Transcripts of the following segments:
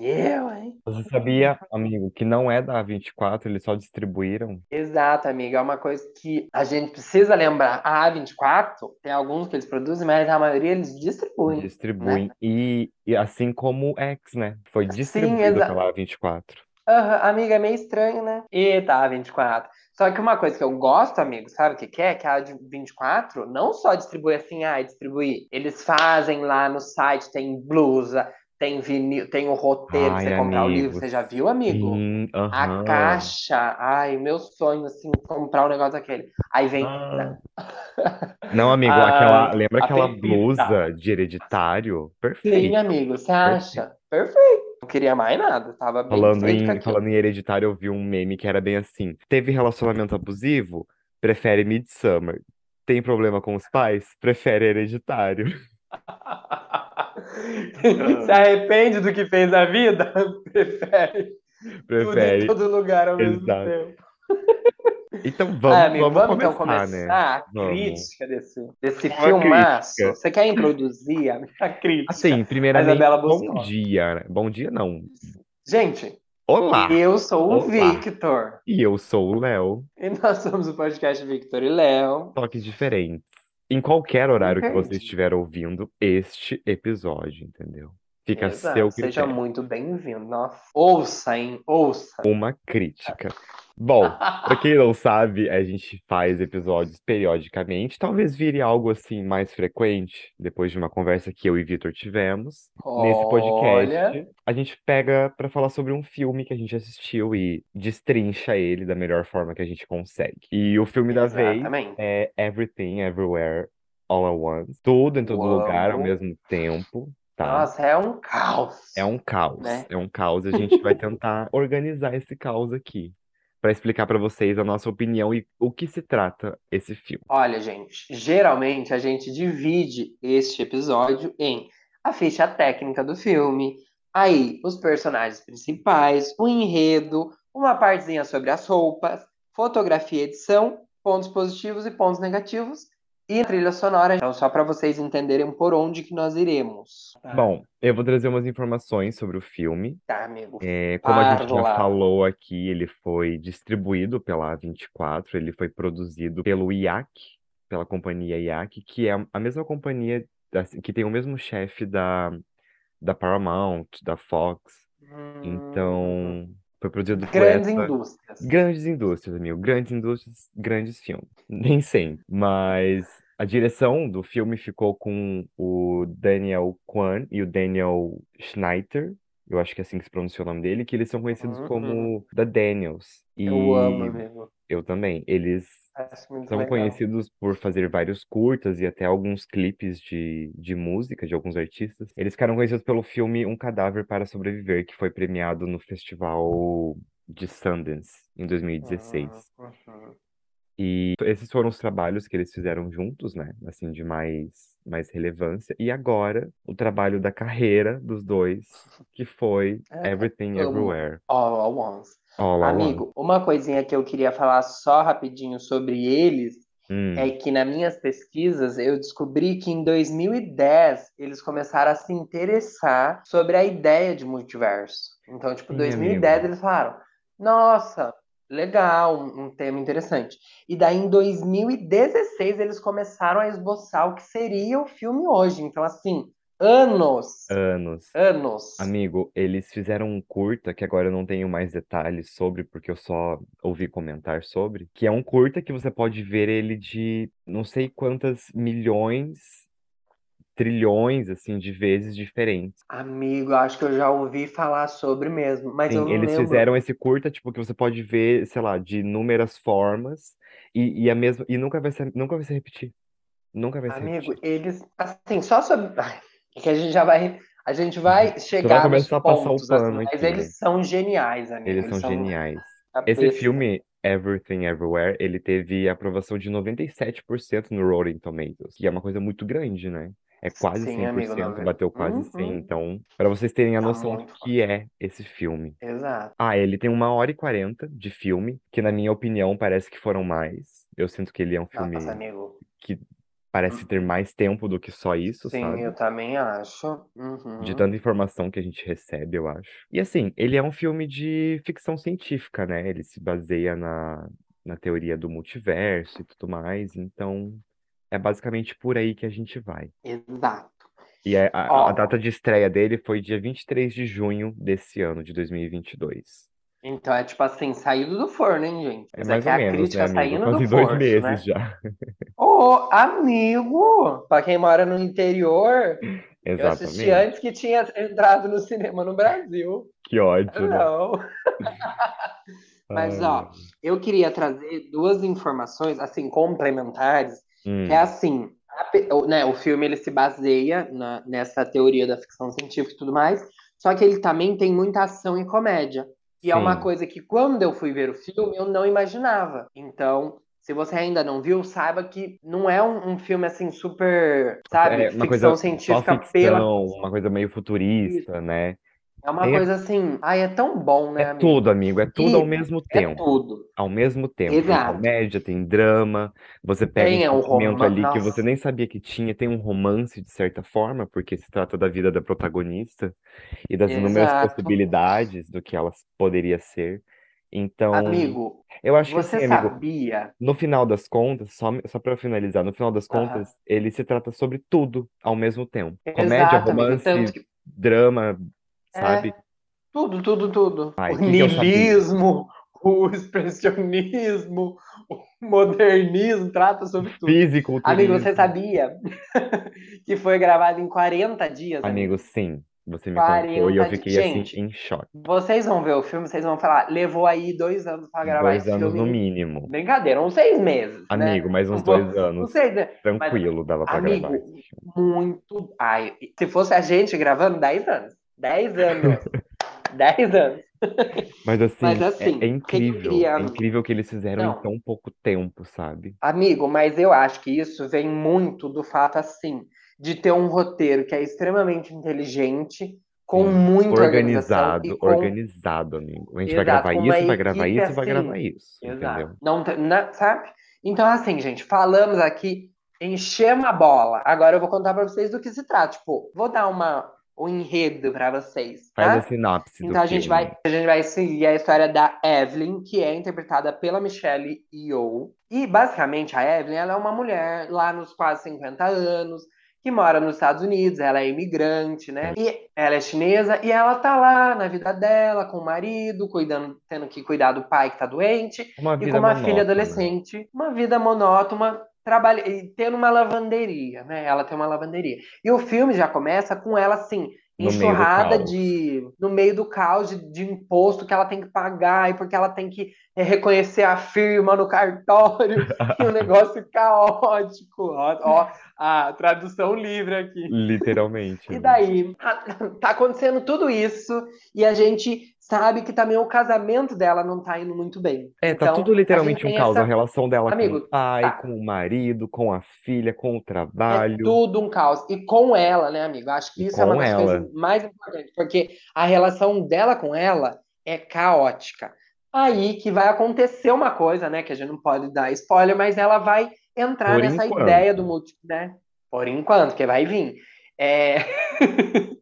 Eu, hein? Você sabia, amigo, que não é da A24, eles só distribuíram? Exato, amiga. É uma coisa que a gente precisa lembrar. A A24 tem alguns que eles produzem, mas a maioria eles distribuem. Distribuem. E, e assim como o X, né? Foi Sim, distribuído exato. pela A24. Aham, amiga, é meio estranho, né? Eita, A24. Só que uma coisa que eu gosto, amigo, sabe o que que é? Que a A24 não só distribui assim, ah, distribuir. Eles fazem lá no site, tem blusa, tem vinil, tem o roteiro pra Ai, você comprar o livro. amigo, Você já viu, amigo? sim, A aham. caixa, ai, meu sonho, assim, comprar um negócio daquele. Aí vem. Ah. Não. Amigo, aquela, A, lembra a aquela blusa de hereditário? Sim, Perfeito, amigo, você perfeito. acha? Perfeito. Não queria mais nada, tava bem Falando em, falando em hereditário, eu vi um meme que era bem assim: teve relacionamento abusivo? Prefere Midsummer. Tem problema com os pais? Prefere hereditário. Se arrepende do que fez na vida? Prefere tudo em Prefere, todo lugar ao mesmo exato. tempo. Então Ah, vamos, amigo, vamos vamos então começar, né? começar a Vamos. crítica desse, desse Uma filmaço. crítica. Você quer introduzir a minha crítica? Assim, primeiramente, bom dia, né? Bom dia, não. Gente, Olá! eu sou o Olá! Victor. E eu sou o Léo. E nós somos o podcast Victor e Léo. Toques diferentes. Em qualquer horário que você estiver ouvindo este episódio, entendeu? Fica a seu Exato, seja critério. muito bem-vindo. Nossa, ouça, hein? Ouça. Uma crítica. Bom, pra quem não sabe, a gente faz episódios periodicamente. Talvez vire algo assim mais frequente, depois de uma conversa que eu e Vitor tivemos. Nesse Olha, podcast, a gente pega pra falar sobre um filme que a gente assistiu e destrincha ele da melhor forma que a gente consegue. E o filme da vez é Everything Everywhere All at Once. Tudo em todo Eu lugar ao mesmo tempo, tá? Nossa, é um caos, É um caos, né? é um caos. A gente vai tentar organizar esse caos aqui para explicar para vocês a nossa opinião e o que se trata esse filme. Olha, gente, geralmente a gente divide este episódio em a ficha técnica do filme, aí os personagens principais, o enredo, uma partezinha sobre as roupas, fotografia edição, pontos positivos e pontos negativos, e a trilha sonora. Então, só para vocês entenderem por onde que nós iremos. Tá, Bom, eu vou trazer umas informações sobre o filme. tá, amigo. É, como a gente já Parla. falou aqui, ele foi distribuído pela A24, ele foi produzido pelo IAC, pela companhia IAC, que é a mesma companhia que tem o mesmo chefe da, da Paramount, da Fox. Hum, Então, foi produzido por grandes essa. indústrias. Grandes indústrias, amigo. Grandes indústrias, grandes filmes. Nem sempre. Mas a direção do filme ficou com o Daniel Kwan e o Daniel Schneider. Eu acho que é assim que se pronuncia o nome dele, que eles são conhecidos Uhum. como The Daniels. Eu amo, E eu também. Eles são legal. conhecidos por fazer vários curtas e até alguns clipes de, de música de alguns artistas. Eles ficaram conhecidos pelo filme Um Cadáver para Sobreviver, que foi premiado no Festival de Sundance em 2016. Uhum. E esses foram os trabalhos que eles fizeram juntos, né? Assim, de mais, mais relevância. E agora, o trabalho da carreira dos dois, que foi É, Everything. Everywhere All at once. All at Once. Amigo, uma coisinha que eu queria falar só rapidinho sobre eles Hum, é que nas minhas pesquisas eu descobri que em 2010 eles começaram a se interessar sobre a ideia de multiverso. Então, tipo, sim, 2010 amigo. eles falaram: Nossa, legal, um, tema interessante. E daí em 2016 eles começaram a esboçar o que seria o filme hoje. Então, assim, anos, Anos. anos. Amigo, eles fizeram um curta que agora eu não tenho mais detalhes sobre, porque eu só ouvi comentar sobre, que é um curta que você pode ver ele de não sei quantas milhões, trilhões, assim, de vezes diferentes. Amigo, acho que eu já ouvi falar sobre mesmo, mas eu Sim, não eles lembro. fizeram esse curta, tipo, que você pode ver, sei lá, de inúmeras formas e, e a mesma, e nunca vai se, nunca vai se repetir. Nunca vai se Amigo, repetir. eles, assim, só sobre. É que a gente já vai. A gente vai vai chegar nos começar a passar o assim, pano mas aqui, né? eles são geniais, amigo. Eles Eles são geniais. Esse filme, Everything Everywhere, ele teve aprovação de 97% no Rotten Tomatoes, que é uma coisa muito grande, né? É quase Sim, amigo, 100%, nove- bateu quase 100%. Uhum. Então, para vocês terem a Tá noção do que é esse filme. Exato. Ah, ele tem uma hora e quarenta de filme, que na minha opinião parece que foram mais. Eu sinto que ele é um filme Nossa, amigo. que parece ter mais tempo do que só isso, Sim, sabe? eu também acho. De Uhum. tanta informação que a gente recebe, eu acho. E assim, ele é um filme de ficção científica, né? Ele se baseia na, na teoria do multiverso e tudo mais, então é basicamente por aí que a gente vai. Exato. E a, a, a Ó, data de estreia dele foi dia 23 de junho desse ano, de 2022. então é tipo assim, saído do forno, hein, gente? É mais é ou a menos, né, crítica amigo? saindo do Quase dois forno, meses né? já. Ô, amigo! Pra quem mora no interior, eu assisti Exatamente. antes que tinha entrado no cinema no Brasil. Que ódio, né? Não. Mas, Ai, ó, ai. eu queria trazer duas informações, assim, complementares, que é Hum, assim, a né, o filme ele se baseia na- nessa teoria da ficção científica e tudo mais, só que ele também tem muita ação e comédia. E é uma sim. coisa que quando eu fui ver o filme eu não imaginava. Então, se você ainda não viu, saiba que não é um, um filme assim super, sabe, É uma ficção coisa científica pela ficção, uma coisa meio isso. futurista, né? É uma Tem, coisa assim, ai, é tão bom, né, é tudo, amigo? amigo, é tudo ao E mesmo é tempo. tudo. Ao mesmo tempo. Tem Exato. comédia, tem drama, você pega um Tem é um romance. ali que você Nossa, nem sabia que tinha, tem um romance de certa forma, porque se trata da vida da protagonista e das inúmeras exato. possibilidades do que ela poderia ser. Então, Amigo, eu acho que você assim, amigo, sabia? no final das contas, só, só para finalizar, no final das contas, ele se trata sobre tudo ao mesmo tempo. Comédia, Exato, amigo. Romance, que drama, sabe? é tudo, tudo, tudo. Ai, O niilismo, o expressionismo, o modernismo, trata sobre tudo. Amigo, você sabia que foi gravado em 40 dias, Amigo, amigo? sim, você me contou e eu 40 dias. fiquei assim Gente, em choque. vocês vão ver o filme, vocês vão falar, levou aí dois anos pra gravar Dois esse anos no filme. mínimo. Brincadeira, uns seis meses, né? Amigo, mais Não uns dois não anos, sei, né? Mas, tranquilo, dava pra gravar amigo, filme. muito. Ai, se fosse a gente gravando, 10 anos. 10 anos. 10 anos. Mas Mas assim, é, é assim, incrível, é incrível que eles fizeram em Não, tão pouco tempo, sabe? amigo, mas eu acho que isso vem muito do fato, assim, de ter um roteiro que é extremamente inteligente, com Sim, e organizado, com. organizado, amigo. A gente vai Exato, gravar com uma isso, vai gravar isso, vai gravar assim. isso, entendeu? Exato. Não, tem- na- sabe? Então, assim, gente, falamos aqui, enchemos a bola. Agora eu vou contar pra vocês do que se trata. Tipo, vou dar uma, um enredo pra vocês, Faz a tá? sinopse Então a gente filme. vai, a gente vai seguir a história da Evelyn, que é interpretada pela Michelle Yeoh. E basicamente a Evelyn, ela é uma mulher lá nos quase 50 anos, que mora nos Estados Unidos, ela é imigrante, né? Sim. E ela é chinesa e ela tá lá na vida dela com o marido, cuidando, tendo que cuidar do pai que tá doente, Uma e com uma filha monótona. adolescente, uma vida monótona, trabalha, e tendo uma lavanderia, né? Ela tem uma lavanderia. E o filme já começa com ela assim, No enxurrada de no meio do caos de, de imposto que ela tem que pagar e porque ela tem que é, reconhecer a firma no cartório e um negócio caótico. Ó, ó, a tradução livre aqui. Literalmente, E amigo. daí, tá acontecendo tudo isso e a gente sabe que também o casamento dela não tá indo muito bem. É, tá Então, tudo a literalmente um caos. A essa. relação dela com o Amigo, pai, tá. com o marido, com a filha, com o É trabalho, tudo um caos. E com ela, né, amigo? Acho que isso é uma das ela. coisas mais importantes, porque a relação dela com ela é caótica. Aí que vai acontecer uma coisa, né, que a gente não pode dar spoiler, mas ela vai entrar Por nessa ideia do enquanto. multi, né? Por enquanto, que vai vir. É...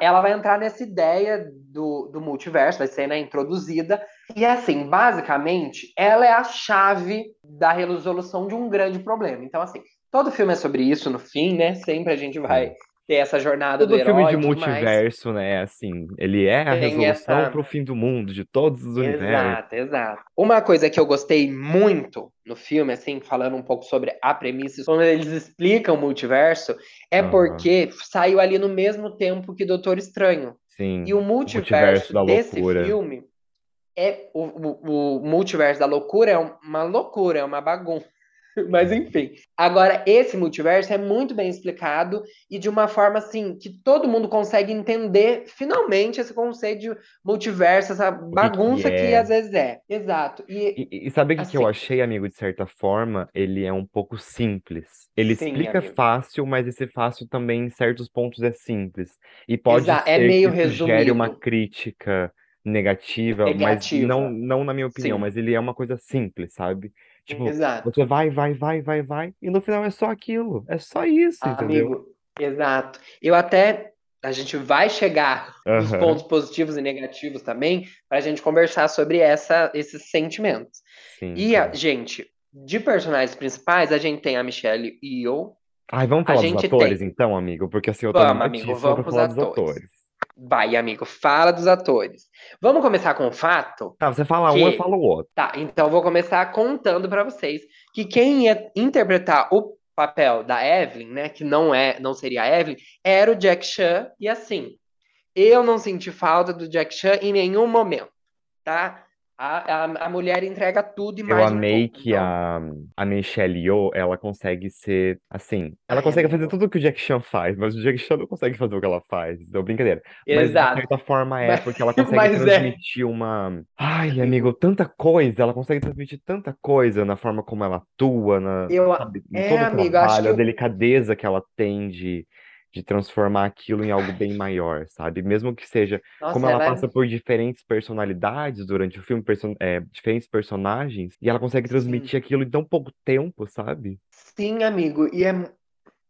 ela vai entrar nessa ideia do, do multiverso, vai ser, né, introduzida. E assim, basicamente, ela é a chave da resolução de um grande problema. Então, assim, todo filme é sobre isso no fim, né? Sempre a gente vai. Ter essa jornada do Todo filme herói de e tudo mais. multiverso, né? Assim, ele é a Tem resolução essa. pro fim do mundo, de todos os universos. Exato, exato. Uma coisa que eu gostei muito no filme, assim, falando um pouco sobre a premissa, quando eles explicam o multiverso, é Aham. porque saiu ali no mesmo tempo que Doutor Estranho. E Sim, o o multiverso multiverso da desse filme é o, o, o multiverso da loucura é uma loucura, é uma bagunça. Mas enfim. Agora, esse multiverso é muito bem explicado e de uma forma assim que todo mundo consegue entender finalmente esse conceito de multiverso, essa O que que bagunça que é? às vezes é. Exato. E E, e sabe o que que eu assim, achei, amigo, de certa forma? Ele é um pouco simples. Ele sim, explica amigo. fácil, mas esse fácil também, em certos pontos, é simples. E pode Exato. É ser que meio isso gere uma resumido, crítica negativa, mas não, negativa. não na minha opinião, Sim. mas ele é uma coisa simples, sabe? Tipo, Exato. você vai, vai, vai, vai, vai, e no final é só aquilo. É só isso, entendeu? Amigo, exato. Eu até. A gente vai chegar nos Aham, pontos positivos e negativos também, para a gente conversar sobre essa, esses sentimentos. sim, E, a, sim. gente, de personagens principais, a gente tem a Michelle Yeoh, Ai, vamos falar dos atores tem. então, amigo? Porque assim, eu tô Vamos, amigo, vamos para falar dos atores. Vai, amigo, fala dos atores. Vamos começar com o fato Tá, você fala um, eu que. falo o outro. Tá, então eu vou começar contando para vocês que quem ia interpretar o papel da Evelyn, né, que não é, não seria a Evelyn, era o Jack Chan, e assim, eu não senti falta do Jack Chan em nenhum momento, tá? A, a, a mulher entrega tudo e Eu mais um amei pouco. que Então, a, a Michelle Yeoh, ela consegue ser, assim, ela ai, consegue fazer tudo o que o Jack Chan faz, mas o Jack Chan não consegue fazer o que ela faz, então brincadeira. Mas de Exato. certa forma é, Mas, porque ela consegue é, transmitir uma... Ai, amigo, tanta coisa, ela consegue transmitir tanta coisa na forma como ela atua, na, eu, sabe, em é, todo o amigo, acho trabalho, que a eu, delicadeza que ela tem de, de transformar aquilo em algo bem maior, sabe? Mesmo que seja como nossa, ela ela passa é, por diferentes personalidades durante o filme, perso- é, diferentes personagens, e ela consegue sim, transmitir aquilo em tão pouco tempo, sabe? sim, amigo, e é,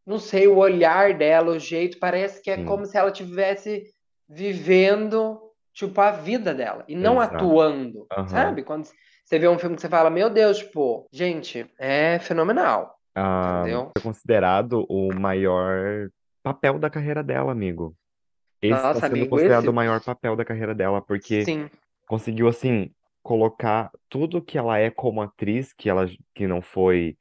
não sei, o olhar dela, o jeito, parece que é Sim, como se ela tivesse vivendo, tipo, a vida dela, e não exato. atuando, Aham. sabe? Quando você vê um filme que você fala, meu Deus, tipo, gente, é fenomenal, Ah, entendeu? foi considerado o maior papel da carreira dela, amigo. Esse está Nossa, sendo amigo, considerado o esse, maior papel da carreira dela, porque sim, conseguiu, assim, colocar tudo que ela é como atriz, que ela que não foi.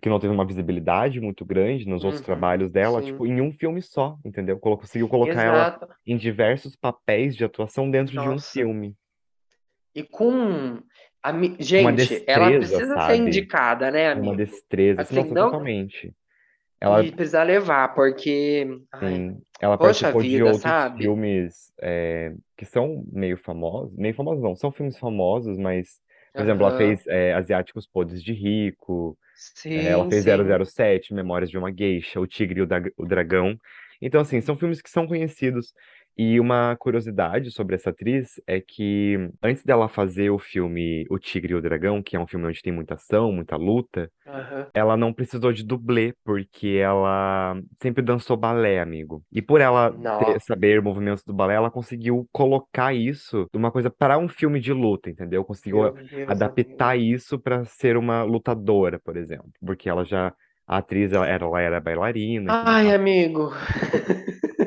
que não teve uma visibilidade muito grande nos outros uhum, trabalhos dela, sim, tipo, em um filme só, entendeu? Conseguiu colocar ela exato, em diversos papéis de atuação dentro de um nossa, filme. e com, a, Uma gente, ela destreza, precisa ser sabe? indicada, né, Uma amigo? destreza, assim, Assim, nossa, não, totalmente. Ela, e precisa levar, porque, ai, ela participou de vida, outros sabe? filmes é, que são meio famosos, meio famosos não, são filmes famosos, mas, por exemplo, ela fez é, Asiáticos Podres de Rico, É, ela Sim, fez sim. 007, Memórias de uma Geisha, O Tigre e o, Dag- o Dragão. Então, assim, são filmes que são conhecidos. E uma curiosidade sobre essa atriz é que antes dela fazer o filme O Tigre e o Dragão, que é um filme onde tem muita ação, muita luta, Aham. ela não precisou de dublê, porque ela sempre dançou balé, amigo. E por ela ter, saber movimentos do balé, ela conseguiu colocar isso de uma coisa para um filme de luta, entendeu? Conseguiu Deus, adaptar amigo. isso para ser uma lutadora, por exemplo. Porque ela já, a atriz, ela era, ela era bailarina Ai, amigo.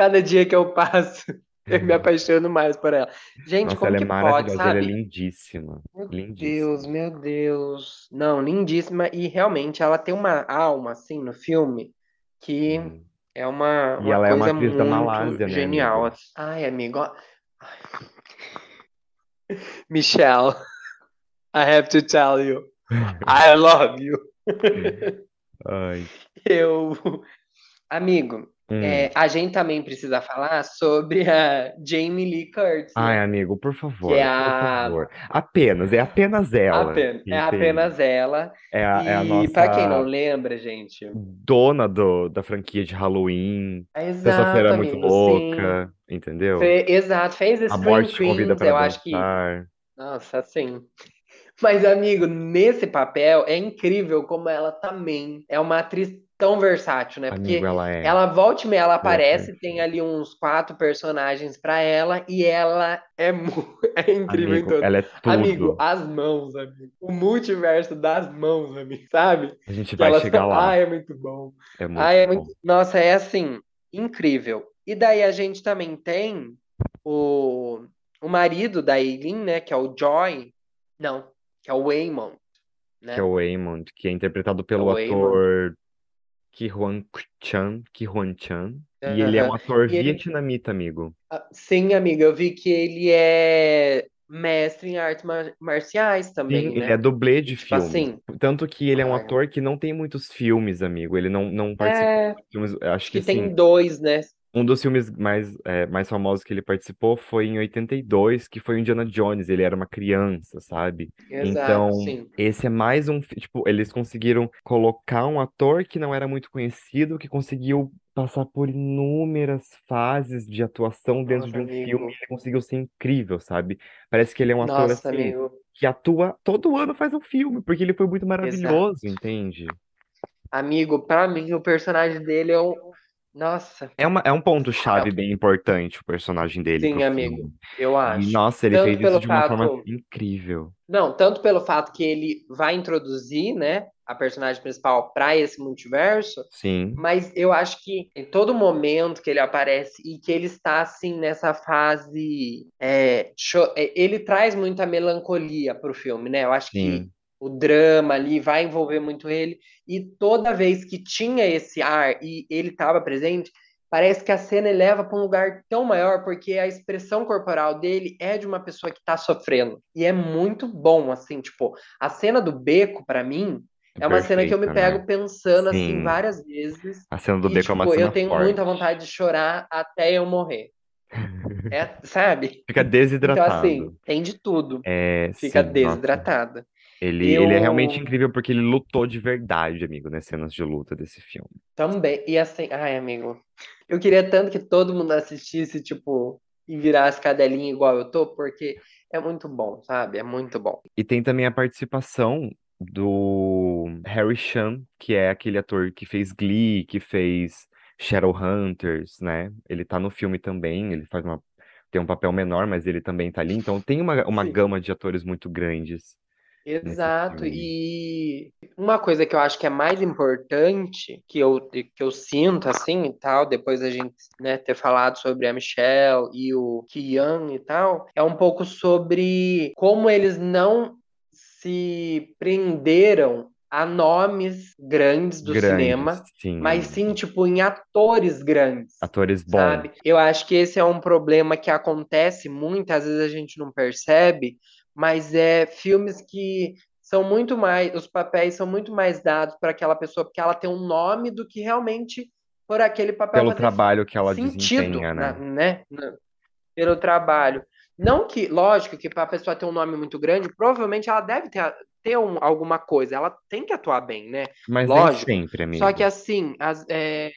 Cada dia que eu passo, eu me apaixono mais por ela. Gente, Nossa, como ela é que pode, maravilhosa, ela é sabe? lindíssima. Meu Deus, Lindíssima. meu Deus. Não, lindíssima. E realmente ela tem uma alma, assim, no filme, que Sim. é uma, E uma ela é uma coisa atriz da muito Malásia, né, genial. amigo? assim. Ai, amigo. Michelle, I have to tell you, I love you. Ai. Eu, amigo, Hum. é, a gente também precisa falar sobre a Jamie Lee Curtis, Ai, né? amigo, por Que é favor, por a favor. Apenas, é apenas ela, apenas, é apenas ela. É a, é a E para quem não nossa lembra, gente, dona do, da franquia de Halloween. é Sexta-feira é muito amigo, sim. louca, entendeu? Fe- exato, fez A Scream morte te convida Queens, para eu acho que, dançar. nossa, assim. Mas, amigo, nesse papel é incrível como ela também é uma atriz tão versátil, né? Amigo, Porque ela é. ela volta e meia, ela é aparece, tem perfeita. ali uns quatro personagens pra ela e ela é, mu- é incrível em Amigo, todos. ela é Amigo, tudo. as mãos, amigo. O multiverso das mãos, amigo, sabe? A gente vai chegar são. lá. Ai, é muito bom. É muito é muito. bom. Nossa, é assim, incrível. E daí a gente também tem o, o marido da Eileen, né? Que é o Joy. Não, que é o Waymond, Que é né? o Waymond, que é interpretado é pelo Waymond. ator Ki Hwan Chan, Ki Hwan Chan. E ele é um ator E ele, vietnamita, amigo. ah, sim, amiga, eu vi que ele é mestre em artes mar- marciais Sim, também, ele é né? dublê de tipo filmes. assim, Tanto que ele é um ai, ator que não tem muitos filmes, amigo. Ele não, não participou é, de filmes. Acho que que assim, tem dois, né? Um dos filmes mais, é, mais famosos que ele participou foi em 82, que foi o Indiana Jones. Ele era uma criança, sabe? Exato, Então, sim. esse é mais um. Tipo, eles conseguiram colocar um ator que não era muito conhecido, que conseguiu passar por inúmeras fases de atuação dentro Nossa, de um filme e amigo. ele conseguiu ser incrível, sabe? Parece que ele é um ator Nossa, assim amigo. que atua todo ano faz um filme, porque ele foi muito Exato. maravilhoso, entende? Amigo, pra mim, o personagem dele é um. Nossa, É, uma, é um ponto-chave bem importante o personagem dele sim, amigo, filme. eu E, acho. nossa, ele Tanto fez isso de uma forma fato. incrível. Não, tanto pelo fato que ele vai introduzir, né, a personagem principal para esse multiverso, Sim, mas eu acho que em todo momento que ele aparece e que ele está assim nessa fase, é, cho- é, ele traz muita melancolia pro filme, né? Eu acho que sim, o drama ali vai envolver muito ele e toda vez que tinha esse ar e ele estava presente, parece que a cena eleva para um lugar tão maior porque a expressão corporal dele é de uma pessoa que está sofrendo e é muito bom, assim, tipo, a cena do beco para mim é é uma cena que eu me perfeita, né? pego pensando assim Sim, várias vezes a cena do e beco é uma tipo, eu cena tenho forte. muita vontade de chorar até eu morrer. É, sabe? Fica Então desidratado. assim, tem de tudo. É, Fica sim, nossa. Ele, ele é realmente Eu incrível porque ele lutou de verdade, amigo, nas cenas de luta desse filme. também, e assim, ai, amigo, eu queria tanto que todo mundo assistisse, tipo, e virasse cadelinha igual eu tô, porque é muito bom, sabe? É muito bom. E tem também a participação do Harry Shum, que é aquele ator que fez Glee, que fez Shadowhunters, né? Ele tá no filme também, ele faz uma, tem um papel menor, mas ele também tá ali. Então tem uma, uma Sim. gama de atores muito grandes Exato, e uma coisa que eu acho que é mais importante, que eu, que eu sinto assim e tal, depois da gente, né, ter falado sobre a Michelle e o Kian e tal, é um pouco sobre como eles não se prenderam a nomes grandes do Grandes, cinema, sim, mas sim, tipo, em atores grandes. Atores bons. sabe? Eu acho que esse é um problema que acontece muito, às vezes a gente não percebe, mas é filmes que são muito mais, os papéis são muito mais dados para aquela pessoa porque ela tem um nome do que realmente por aquele papel Pelo trabalho que ela sentido, desempenha, né? né? Pelo trabalho. Não que, lógico, que para a pessoa ter um nome muito grande, provavelmente ela deve ter, ter um- alguma coisa, ela tem que atuar bem, né? Mas nem Lógico. sempre, Só que amigo. assim, as- é,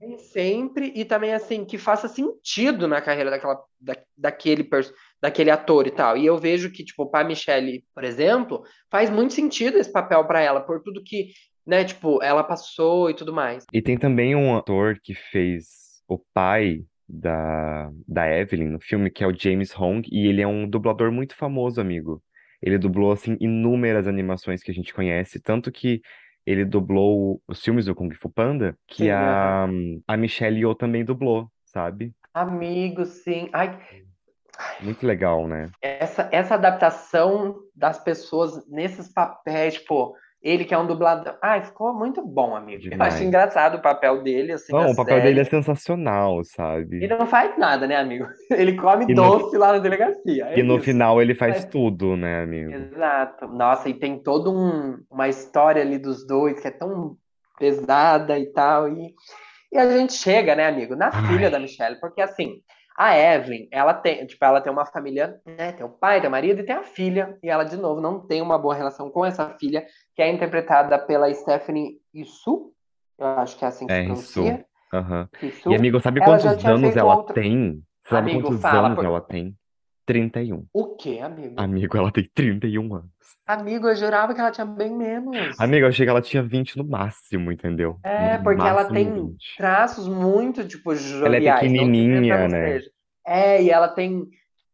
nem sempre e também assim que faça sentido na carreira daquela, da, daquele, pers- daquele ator e tal. E eu vejo que tipo para Michelle, por exemplo, faz muito sentido esse papel para ela por tudo que, né, tipo, ela passou e tudo mais. E tem também um ator que fez o pai da, da Evelyn no filme, que é o James Hong, e ele é um dublador muito famoso, amigo. Ele dublou, assim, inúmeras animações que a gente conhece, tanto que ele dublou os filmes do Kung Fu Panda, que Sim, a, a Michelle Yeoh também dublou, sabe? Amigo, sim. Ai, Muito legal, né? essa essa adaptação das pessoas nesses papéis, tipo, ele que é um dublador. Ai, ficou muito bom, amigo. Eu acho Demais. engraçado o papel dele assim Não, o papel dele é série. sensacional, Ele sabe? não faz nada, né, amigo? Ele come E no, doce lá na delegacia, é e no isso. final ele faz Mas, tudo, né, amigo? exato. Nossa, e tem toda um, uma história ali dos dois que é tão pesada e tal. E, e a gente chega, né, amigo, na filha da Ai, Michelle, porque assim, a Evelyn, ela tem, tipo, ela tem uma família, né? Tem o pai, tem o marido e tem a filha, e ela, de novo, não tem uma boa relação com essa filha, que é interpretada pela Stephanie Issu, eu acho que é assim que se é isso. pronuncia, Aham. E, amigo, sabe Ela quantos anos ela outra. tem? Sabe Amigo, quantos fala, anos por... ela tem? 31. o quê, amigo? Amigo, ela tem 31 anos. Amigo, eu jurava que ela tinha bem menos. Amigo, eu achei que ela tinha 20 no máximo, entendeu? É, No porque ela máximo tem 20. traços muito, tipo, Ela é joviais, não pequenininha, né? É, e ela tem.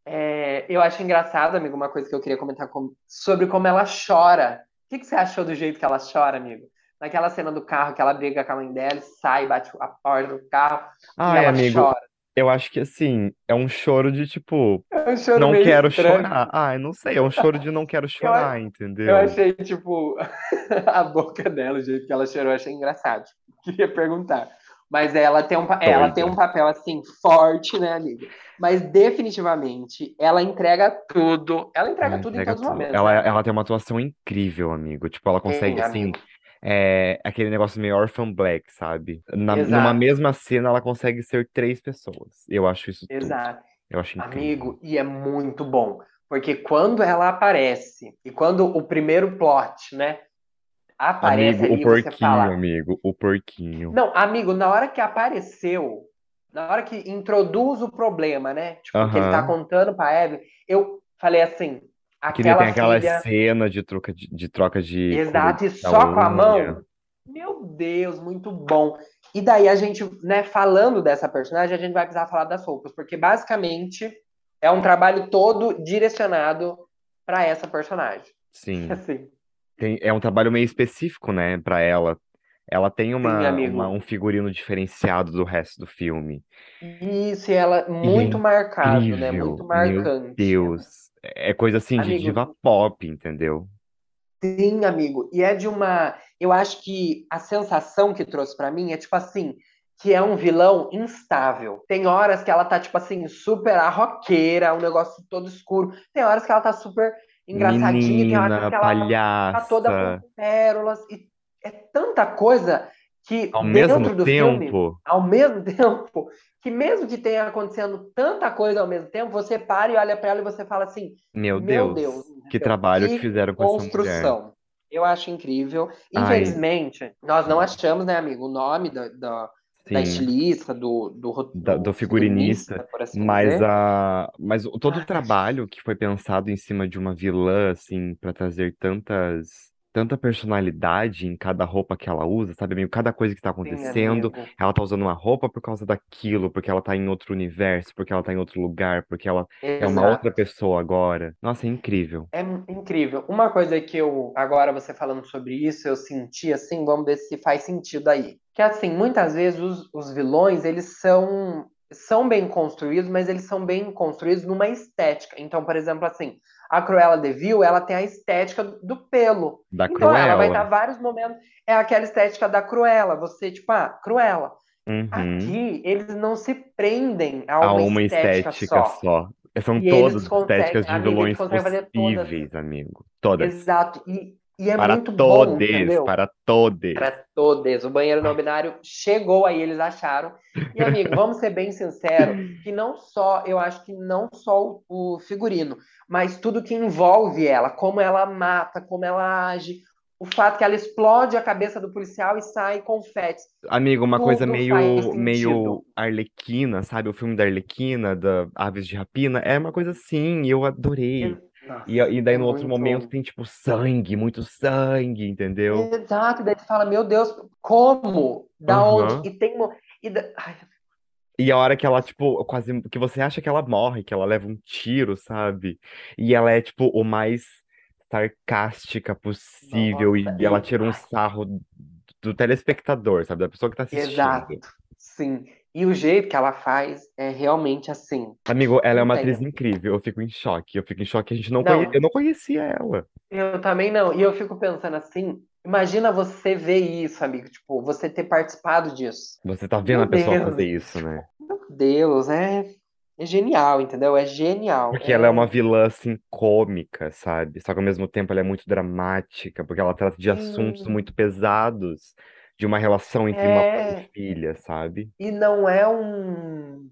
é, eu acho engraçado, amigo, uma coisa que eu queria comentar com- sobre como ela chora. O que que você achou do jeito que ela chora, amigo? Naquela cena do carro que ela briga com a mãe dela, e sai, bate a porta do carro e Ai, ela amigo, chora. Eu acho que assim, é um choro de tipo, É um choro não quero estranho. chorar. Ai, não sei, é um choro de não quero Eu, chorar, eu entendeu? achei, tipo, a boca dela, o jeito que ela chorou, eu achei engraçado. Queria perguntar. Mas ela tem um, é, ela tem um papel, assim, forte, né, amiga? Mas definitivamente, ela entrega tudo. Ela entrega Ela tudo em entrega todos os momentos, Ela, né, ela amigo? tem uma atuação incrível, amigo. Tipo, ela consegue, Tem, assim, amigo. É, aquele negócio meio Orphan Black, sabe? Na, numa mesma cena, ela consegue ser três pessoas. Eu acho isso tudo. exato. Eu acho incrível. Amigo, e é muito bom. Porque quando ela aparece, e quando o primeiro plot, né, aparece Amigo, o porquinho, fala. amigo, o porquinho. Não, amigo, na hora que apareceu, na hora que introduz o problema, né? Tipo, que ele tá contando pra Evelyn, eu falei assim: Que nem aquela tem aquela filha, cena de troca de, de troca de exato, e só com a unha. mão. Meu Deus, muito bom. E daí a gente, né, falando dessa personagem, a gente vai precisar falar das roupas, porque basicamente é um trabalho todo direcionado para essa personagem. Sim. Assim, Tem, é um trabalho meio específico, né, pra ela. Ela tem sim, uma, amigo. uma- um figurino diferenciado do resto do filme. Isso, e ela é muito marcado, né? incrível, Muito meu marcante. Deus. É coisa assim de Amigo, diva pop, entendeu? sim, amigo. E é de uma. Eu acho que a sensação que trouxe pra mim é tipo assim, que é um vilão instável. Tem horas que ela tá, tipo assim, super a roqueira, um negócio todo escuro. Tem horas que ela tá super engraçadinha, tem horas Menina, que ela tá toda palhaça, com pérolas. E é tanta coisa que ao mesmo dentro do filme, tempo, ao mesmo tempo, que mesmo que tenha acontecendo tanta coisa ao mesmo tempo, você para e olha pra ela e você fala assim, meu meu Deus, Deus, que entendeu? trabalho que fizeram com essa mulher. construção. Eu acho incrível. Ai, Infelizmente, nós não achamos, né, amigo, o nome da, da, da estilista, do, do, da- do figurinista, assim mas dizer. a, mas todo o Ai, trabalho que foi pensado em cima de uma vilã, assim, para trazer tantas, tanta personalidade em cada roupa que ela usa, sabe, amigo? Cada coisa que está sim, acontecendo, amigo. ela tá usando uma roupa por causa daquilo, porque ela tá em outro universo, porque ela tá em outro lugar, porque ela é uma outra Exato. pessoa agora. Nossa, é incrível. É incrível. Uma coisa que eu, agora você falando sobre isso, eu senti assim, vamos ver se faz sentido aí. Que assim, muitas vezes os, os vilões, eles são, são bem construídos, mas eles são bem construídos numa estética. Então, por exemplo, assim, a Cruella de Vil, ela tem a estética do pelo. Da Então, ela vai dar Cruella. vários momentos, é aquela estética da Cruella, você, tipo, ah, Cruella. Uhum. Aqui, eles não se prendem a A uma uma estética estética só. só. São E todas estéticas de vilões fazer todas. possíveis, amigo. Todas. Exato. E, e é Para muito bom, todes, entendeu? para todes. Para todos. O banheiro não binário chegou aí, eles acharam. E, amigo, vamos ser bem sinceros, que não só, eu acho que não só o figurino, mas tudo que envolve ela, como ela mata, como ela age, o fato que ela explode a cabeça do policial e sai confetes. Amigo, uma coisa Tudo meio, meio Arlequina, sabe? O filme da Arlequina, da Aves de Rapina, é uma coisa assim, eu adorei. Nossa, E, e daí é no outro momento muito. tem tipo sangue, muito sangue, entendeu? Exato, e daí tu fala, meu Deus, como? Da onde? Aham. E tem. E da... Ai, E a hora que ela, tipo, quase que você acha que ela morre, que ela leva um tiro, sabe? E ela é, tipo, o mais sarcástica possível, nossa, e ela tira um sarro do telespectador, sabe? Da pessoa que tá exato, assistindo. sim. E o jeito que ela faz é realmente assim. Amigo, ela é Não uma atriz incrível, eu fico em choque. Eu fico em choque, a gente não conhe... eu Não, não conhecia ela. eu também não. E eu fico pensando assim, imagina você ver isso, amigo, tipo, você ter participado disso. Você tá vendo Meu a pessoa Deus, fazer isso, né? meu Deus, é, é genial, entendeu? É genial. Porque ela é uma É, vilã, assim, cômica, sabe? Só que ao mesmo tempo ela é muito dramática, porque ela trata de assuntos sim, muito pesados, de uma relação entre uma e é. filha, sabe? E não é um.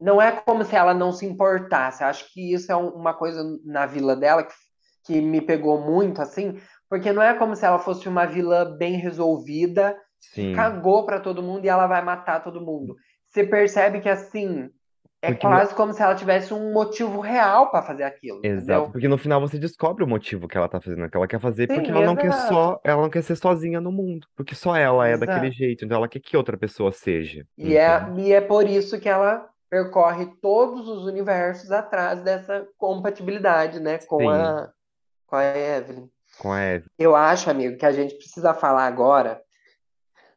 Não é como se ela não se importasse. Acho que isso é um- uma coisa na vila dela que, que me pegou muito, assim, porque não é como se ela fosse uma vilã bem resolvida, Sim. cagou pra todo mundo e ela vai matar todo mundo. Você percebe que, assim, é Porque no... quase como se ela tivesse um motivo real pra fazer aquilo, Exato, entendeu? porque no final você descobre o motivo que ela tá fazendo, que ela quer fazer porque Sim, ela não quer exato, só, ela não quer ser sozinha no mundo, porque só ela é daquele exato. jeito, então ela quer que outra pessoa seja, E é, entende? e é por isso que ela percorre todos os universos atrás dessa compatibilidade, né, com Sim, a, com a Evelyn. com a Eve. Eu acho, amigo, que a gente precisa falar agora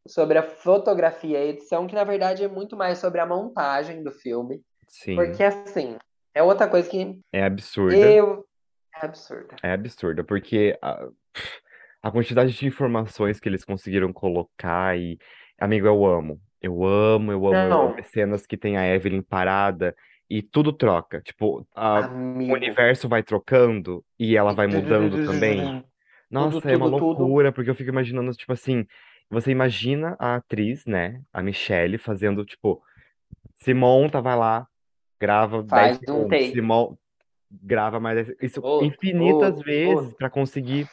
sobre a fotografia e a edição, que na verdade é muito mais sobre a montagem do filme, Sim, porque assim, é outra coisa que é absurda, eu é absurda. é absurda, porque a, a quantidade de informações que eles conseguiram colocar e, amigo, eu amo, eu amo, eu amo, eu amo cenas que tem a Evelyn parada e tudo troca, tipo, a, o universo vai trocando e ela vai mudando também. tu- tudo, Nossa, é uma tudo, tudo, loucura, porque eu fico imaginando, tipo assim, você imagina a atriz, né, a Michelle, fazendo, tipo, se monta, vai lá, grava 10 faz um segundos, se grava mais 10... Isso outro, infinitas outro, vezes outro, pra conseguir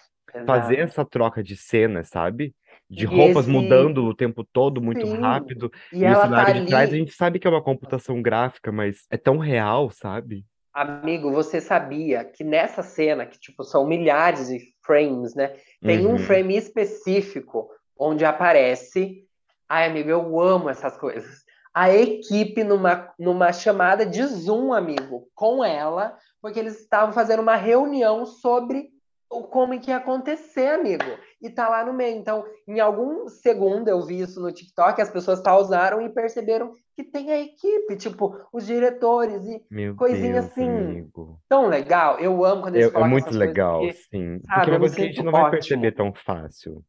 fazer exato. essa troca de cena, sabe? De E roupas esse, mudando o tempo todo, muito sim, rápido, e e o tá cenário de trás, a ali gente sabe que é uma computação gráfica, mas é tão real, sabe? Amigo, você sabia que nessa cena, que tipo são milhares de frames, né? Tem um Uhum. frame específico onde aparece. Ai, amigo, eu amo essas coisas. A equipe numa, numa chamada de Zoom, amigo, com ela, porque eles estavam fazendo uma reunião sobre o como que ia acontecer, amigo. E tá lá no meio. Então, em algum segundo eu vi isso no TikTok, as pessoas pausaram e perceberam que tem a equipe, tipo, os diretores e Meu coisinha Deus, assim, amigo. tão legal. Eu amo quando eles É, é muito coisas, legal, porque, sim. Porque é sabe, uma eu coisa que a gente não vai ótimo. perceber tão fácil.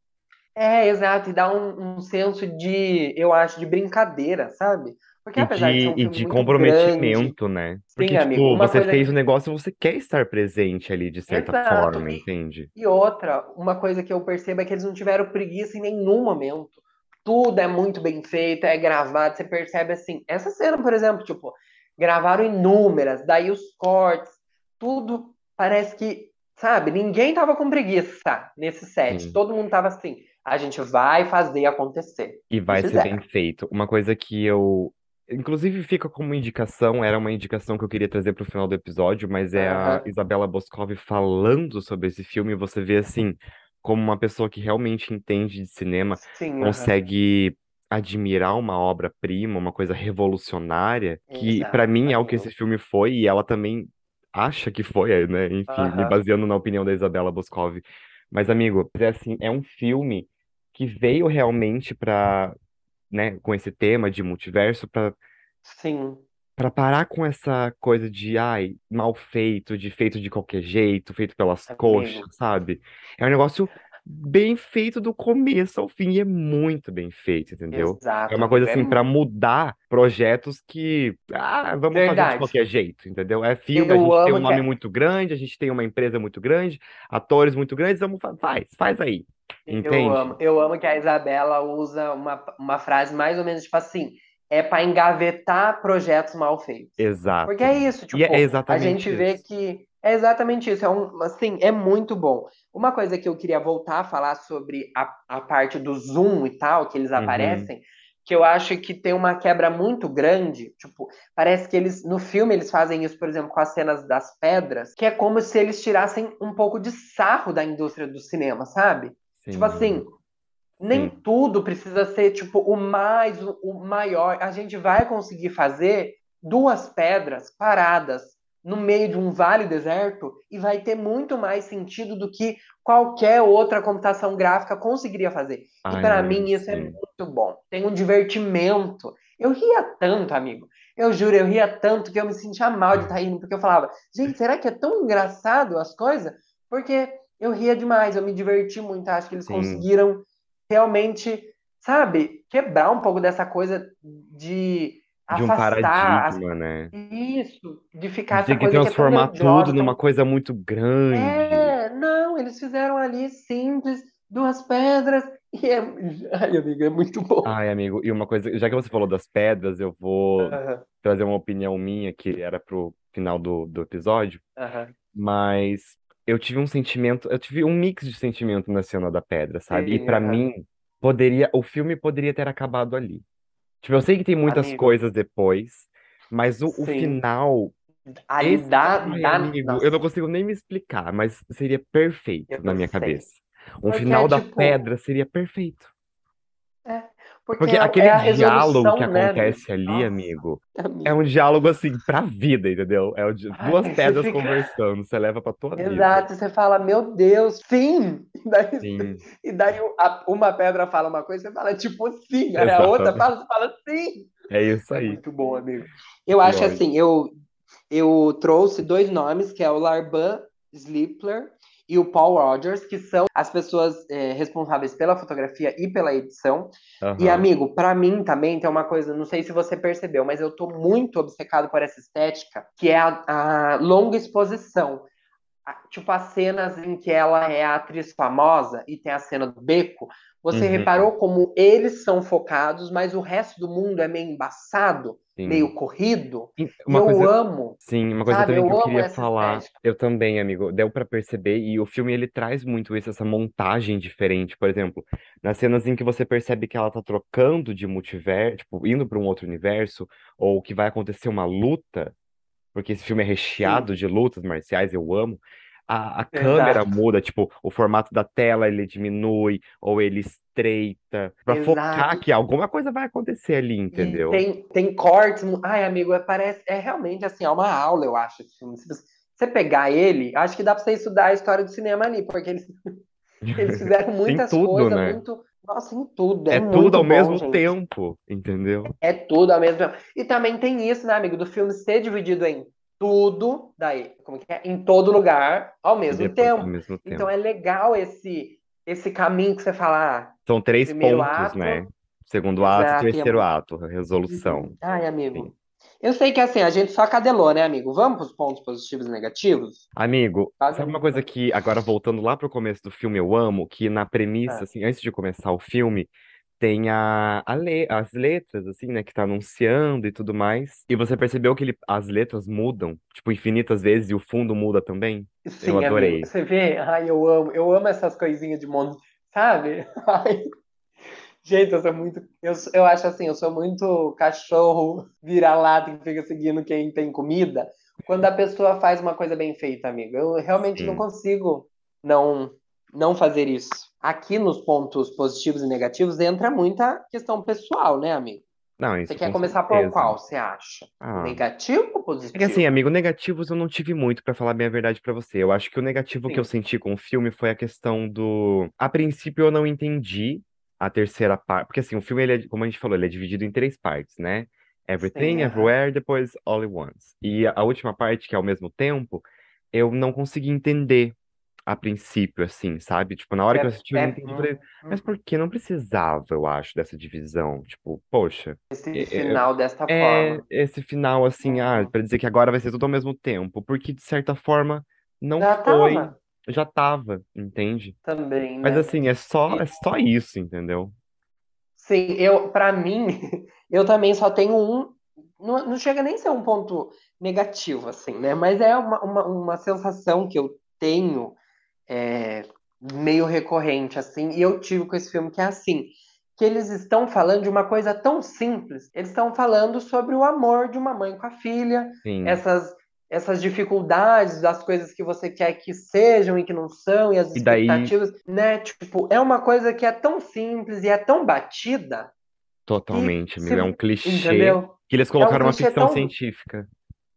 É, exato, e dá um, um senso de, eu acho, de brincadeira, sabe? Porque E apesar de e de muito grande, comprometimento, né? Porque, sim, amigo, tipo, uma você fez o que. negócio e você quer estar presente ali de certa Exato, forma, entende? e outra, uma coisa que eu percebo é que eles não tiveram preguiça em nenhum momento. Tudo é muito bem feito, é gravado, você percebe assim. Essa cena, por exemplo, tipo, gravaram inúmeras, daí os cortes, tudo parece que, sabe, ninguém tava com preguiça nesse set. Sim. Todo mundo tava assim, a gente vai fazer acontecer. E vai ser bem feito. Uma coisa que eu. Inclusive fica como indicação, era uma indicação que eu queria trazer pro final do episódio, mas é a Aham. Isabela Boscov falando sobre esse filme, você vê assim, como uma pessoa que realmente entende de cinema Sim, consegue admirar uma obra-prima, uma coisa revolucionária, que Exato, mim é o que esse filme foi, e ela também acha que foi, né? Enfim, me Aham. baseando na opinião da Isabela Boscov. Mas, amigo, é assim, é um filme que veio realmente pra né, com esse tema de multiverso para Sim, para parar com essa coisa de ai, mal feito, de feito de qualquer jeito, feito pelas coxas, amigo. sabe? É um negócio bem feito do começo ao fim e é muito bem feito, entendeu? É Exato, uma coisa. É assim para mu- mudar projetos que, ah, vamos fazer de verdade. qualquer jeito, entendeu? É filme, a Eu gente tem um amo que nome a- muito grande, a gente tem uma empresa muito grande, atores muito grandes, vamos fa- faz, faz aí. Eu amo, Entende? eu amo que a Isabela usa uma, uma frase mais ou menos tipo assim, é para engavetar projetos mal feitos. Porque Exato. é isso, E é tipo, a exatamente gente vê isso. que é exatamente isso, é um, assim, é muito bom. Uma coisa que eu queria voltar a falar sobre a, a parte do zoom e tal, que eles Uhum. aparecem, que eu acho que tem uma quebra muito grande, tipo, parece que eles, no filme eles fazem isso, por exemplo, com as cenas das pedras, que é como se eles tirassem um pouco de sarro da indústria do cinema, sabe? Tipo assim, Sim, nem sim. tudo precisa ser tipo o mais, o, maior. A gente vai conseguir fazer duas pedras paradas no meio de um vale deserto e vai ter muito mais sentido do que qualquer outra computação gráfica conseguiria fazer. E Ai, para amigo, mim isso é muito bom. Tem um divertimento. Eu ria tanto, amigo. Eu juro, eu ria tanto que eu me sentia mal de estar rindo, porque eu falava, gente, será que é tão engraçado as coisas? Porque eu ria demais, eu me diverti muito. Acho que eles Sim, conseguiram realmente, sabe, quebrar um pouco dessa coisa de de um afastar as- paradigma, né? isso, de ficar De essa que coisa que é transformar tudo numa coisa muito grande. É, não, eles fizeram ali simples, duas pedras, e é... Ai, amigo, é muito bom. Ai, amigo, e uma coisa, já que você falou das pedras, eu vou Aham, trazer uma opinião minha que era pro final do, do episódio, aham. mas eu tive um sentimento, eu tive um mix de sentimento na cena da pedra, sabe? E pra mim, poderia, o filme poderia ter acabado ali. Tipo, eu sei que tem muitas Amigo, coisas depois, mas o, o final Ali Esse, dá, dá, amigo, eu não consigo nem me explicar, mas seria perfeito na eu minha sei. cabeça. Um Porque é final da tipo, pedra seria perfeito. é, porque Porque é, aquele é diálogo que resolução, né, acontece ali, amigo, é amigo. um diálogo assim pra vida, entendeu? É duas Ai, você pedras fica. conversando, você leva pra tua vida. Exato, você fala, meu Deus, sim! E daí, Sim, e daí uma pedra fala uma coisa, você fala tipo sim, aí a outra fala, você fala sim! É isso É aí. muito bom, amigo. Eu acho assim, eu, eu trouxe dois nomes, que é o Larban Slipler e o Paul Rogers, que são as pessoas é, responsáveis pela fotografia e pela edição. E, aham, amigo, pra mim também tem uma coisa, não sei se você percebeu, mas eu tô muito obcecado por essa estética, que é a, a longa exposição. A- Tipo, as cenas em que ela é a atriz famosa e tem a cena do beco, você uhum, reparou como eles são focados, mas o resto do mundo é meio embaçado, meio sim. corrido. E E uma eu coisa, amo, sim, uma coisa sabe? também que Eu eu amo queria falar, estética. eu também, amigo, deu pra perceber, e o filme ele traz muito isso, essa montagem diferente, por exemplo, nas cenas em que você percebe que ela tá trocando de multiverso, tipo, indo pra um outro universo, ou que vai acontecer uma luta, porque esse filme é Sim, recheado de lutas marciais, eu amo. A, a câmera muda, tipo, o formato da tela ele diminui ou ele estreita, pra focar Exato. que alguma coisa vai acontecer ali, entendeu? tem, tem cortes. Ai, amigo, é, parece, é realmente assim, é uma aula, eu acho, esse filme. Se você pegar ele, acho que dá pra você estudar a história do cinema ali, porque eles, eles fizeram muitas tudo, coisas, né? muito. Nossa, em tudo. É É tudo ao bom, mesmo gente. tempo, entendeu? É tudo ao mesmo tempo. E também tem isso, né, amigo, do filme ser dividido em tudo, daí, como que é? Em todo lugar, ao mesmo depois ao tempo. mesmo Então tempo. é legal esse esse caminho que você fala, ah, São três pontos, né? ato, Segundo ato é terceiro ato, resolução. Uhum. Ai, Sim. amigo. Eu sei que assim, a gente só cadelou, né, amigo? Vamos para os pontos positivos e negativos? Amigo, Cada sabe uma um. coisa que, agora voltando lá pro começo do filme, eu amo, que na premissa, Ah, assim, antes de começar o filme, tem a, a le- as letras, assim, né, que tá anunciando e tudo mais. E você percebeu que ele- as letras mudam, tipo, infinitas vezes e o fundo muda também? Eu sim, amigo. adorei. Você vê? Ai, eu amo. Eu amo essas coisinhas de mundo, sabe? Ai, gente, eu sou muito. Eu, eu acho assim, eu sou muito cachorro vira-lata que fica seguindo quem tem comida. Quando a pessoa faz uma coisa bem feita, amigo, eu realmente não Sim. consigo não não fazer isso. Aqui nos pontos positivos e negativos entra muita questão pessoal, né, amigo? Não, Você isso quer com começar por qual, você acha? Ah. Negativo ou É que assim, positivo? amigo, negativos eu não tive muito, pra falar bem a verdade pra você. Eu acho que o negativo que eu Sim, senti com o filme foi a questão do. A princípio eu não entendi a terceira parte. Porque assim, o filme, ele é, como a gente falou, ele é dividido em três partes, né? Everything, sim, aham. Everywhere, depois All at Once. E a última parte, que é ao mesmo tempo, eu não consegui entender a princípio, assim, sabe? Tipo, na hora É, que eu assisti, eu não é, entendi. Hum, falei, mas por hum, que não precisava, eu acho, dessa divisão? Tipo, poxa. esse final desta É forma. esse final assim, ah, Uhum. para dizer que agora vai ser tudo ao mesmo tempo, porque de certa forma não Já foi, tava já tava, entende? também, Mas né? assim, é só é só isso, entendeu? sim, eu, para mim, eu também só tenho um. Não, não chega nem a ser um ponto negativo, assim, né? Mas é uma, uma, uma sensação que eu tenho é, meio recorrente, assim, e eu tive com esse filme que é assim, que eles estão falando de uma coisa tão simples, eles estão falando sobre o amor de uma mãe com a filha, Sim. essas, essas dificuldades, das coisas que você quer que sejam e que não são, e as E daí expectativas, né? Tipo, é uma coisa que é tão simples e é tão batida que totalmente, amigo, é um se, clichê entendeu? que eles É um colocaram uma ficção tão científica.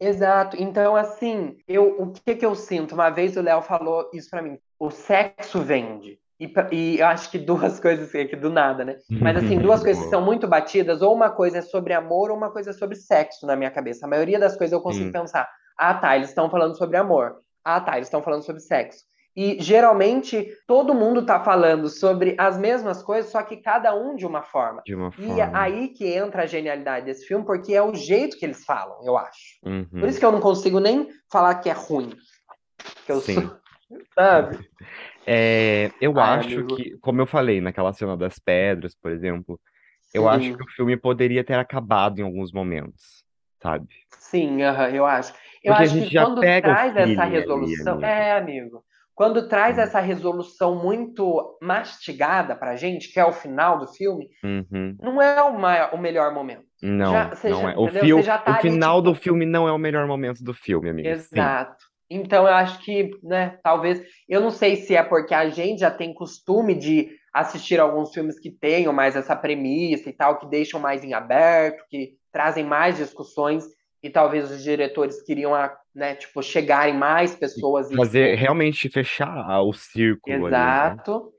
Exato. Então, assim, eu, o que que eu sinto? Uma vez o Léo falou isso pra mim. O sexo vende. E, e eu acho que duas coisas aqui do nada, né? Mas assim, duas coisas que são muito batidas, ou uma coisa é sobre amor, ou uma coisa é sobre sexo na minha cabeça. A maioria das coisas eu consigo pensar. Ah, tá, eles estão falando sobre amor. Ah, tá, eles estão falando sobre sexo. E geralmente todo mundo tá falando sobre as mesmas coisas, só que cada um de uma forma. De uma E é forma. aí que entra a genialidade desse filme, porque é o jeito que eles falam, eu acho. Por isso Uhum. que eu não consigo nem falar que é ruim. Que eu sou, Sim. sabe? É, eu Ai, acho amigo. que, como eu falei, naquela cena das pedras, por exemplo, eu acho que Sim, o filme poderia ter acabado em alguns momentos, sabe? sim, aham, eu acho. Eu Porque a acho gente que já quando pega traz essa feeling ali, resolução. amigo. É, amigo. Quando traz Hum. essa resolução muito mastigada pra gente, que é o final do filme, Uhum. não é o, ma- o melhor momento. Já, Não, você não já, é. O fio, já o tá ali, final do tipo, filme não é o melhor momento do filme, amigo. Sim. Exato. Então eu acho que, né, talvez, eu não sei se é porque a gente já tem costume de assistir alguns filmes que tenham mais essa premissa e tal, que deixam mais em aberto, que trazem mais discussões e talvez os diretores queriam, a- né, tipo, chegar em mais pessoas e Fazer tipo, realmente fechar o círculo ali, né? exato.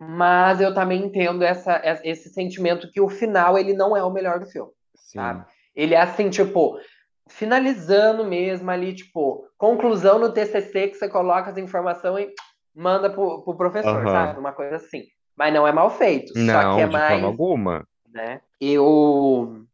Mas eu também entendo essa, esse sentimento que o final ele não é o melhor do filme, sabe? Sim. Ele é assim, tipo, finalizando mesmo ali, tipo, conclusão no TCC que você coloca as informações e manda pro, pro professor, Aham. sabe? Uma coisa assim. Mas não é mal feito, só que é Não, de forma mais, alguma. né? Eu.